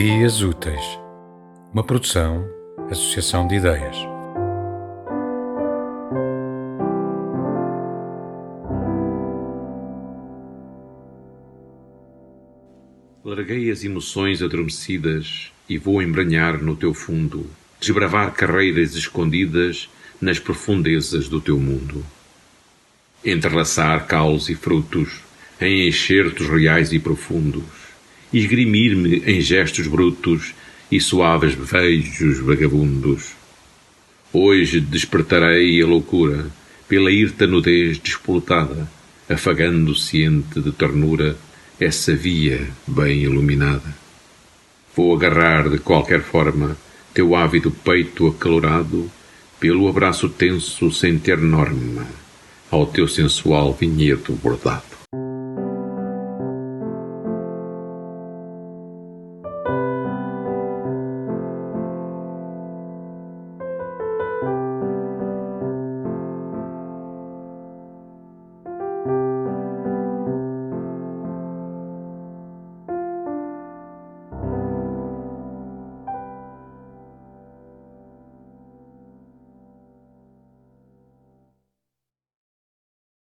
Ideias Úteis, uma produção, associação de ideias. Larguei as emoções adormecidas e vou embranhar no teu fundo, desbravar carreiras escondidas nas profundezas do teu mundo. Entrelaçar caules e frutos em enxertos reais e profundos, esgrimir-me em gestos brutos e suaves beijos vagabundos. Hoje despertarei a loucura pela hirta nudez despolutada, afagando ciente de ternura essa via bem iluminada. Vou agarrar de qualquer forma teu ávido peito acalorado pelo abraço tenso sem ter norma ao teu sensual vinhedo bordado.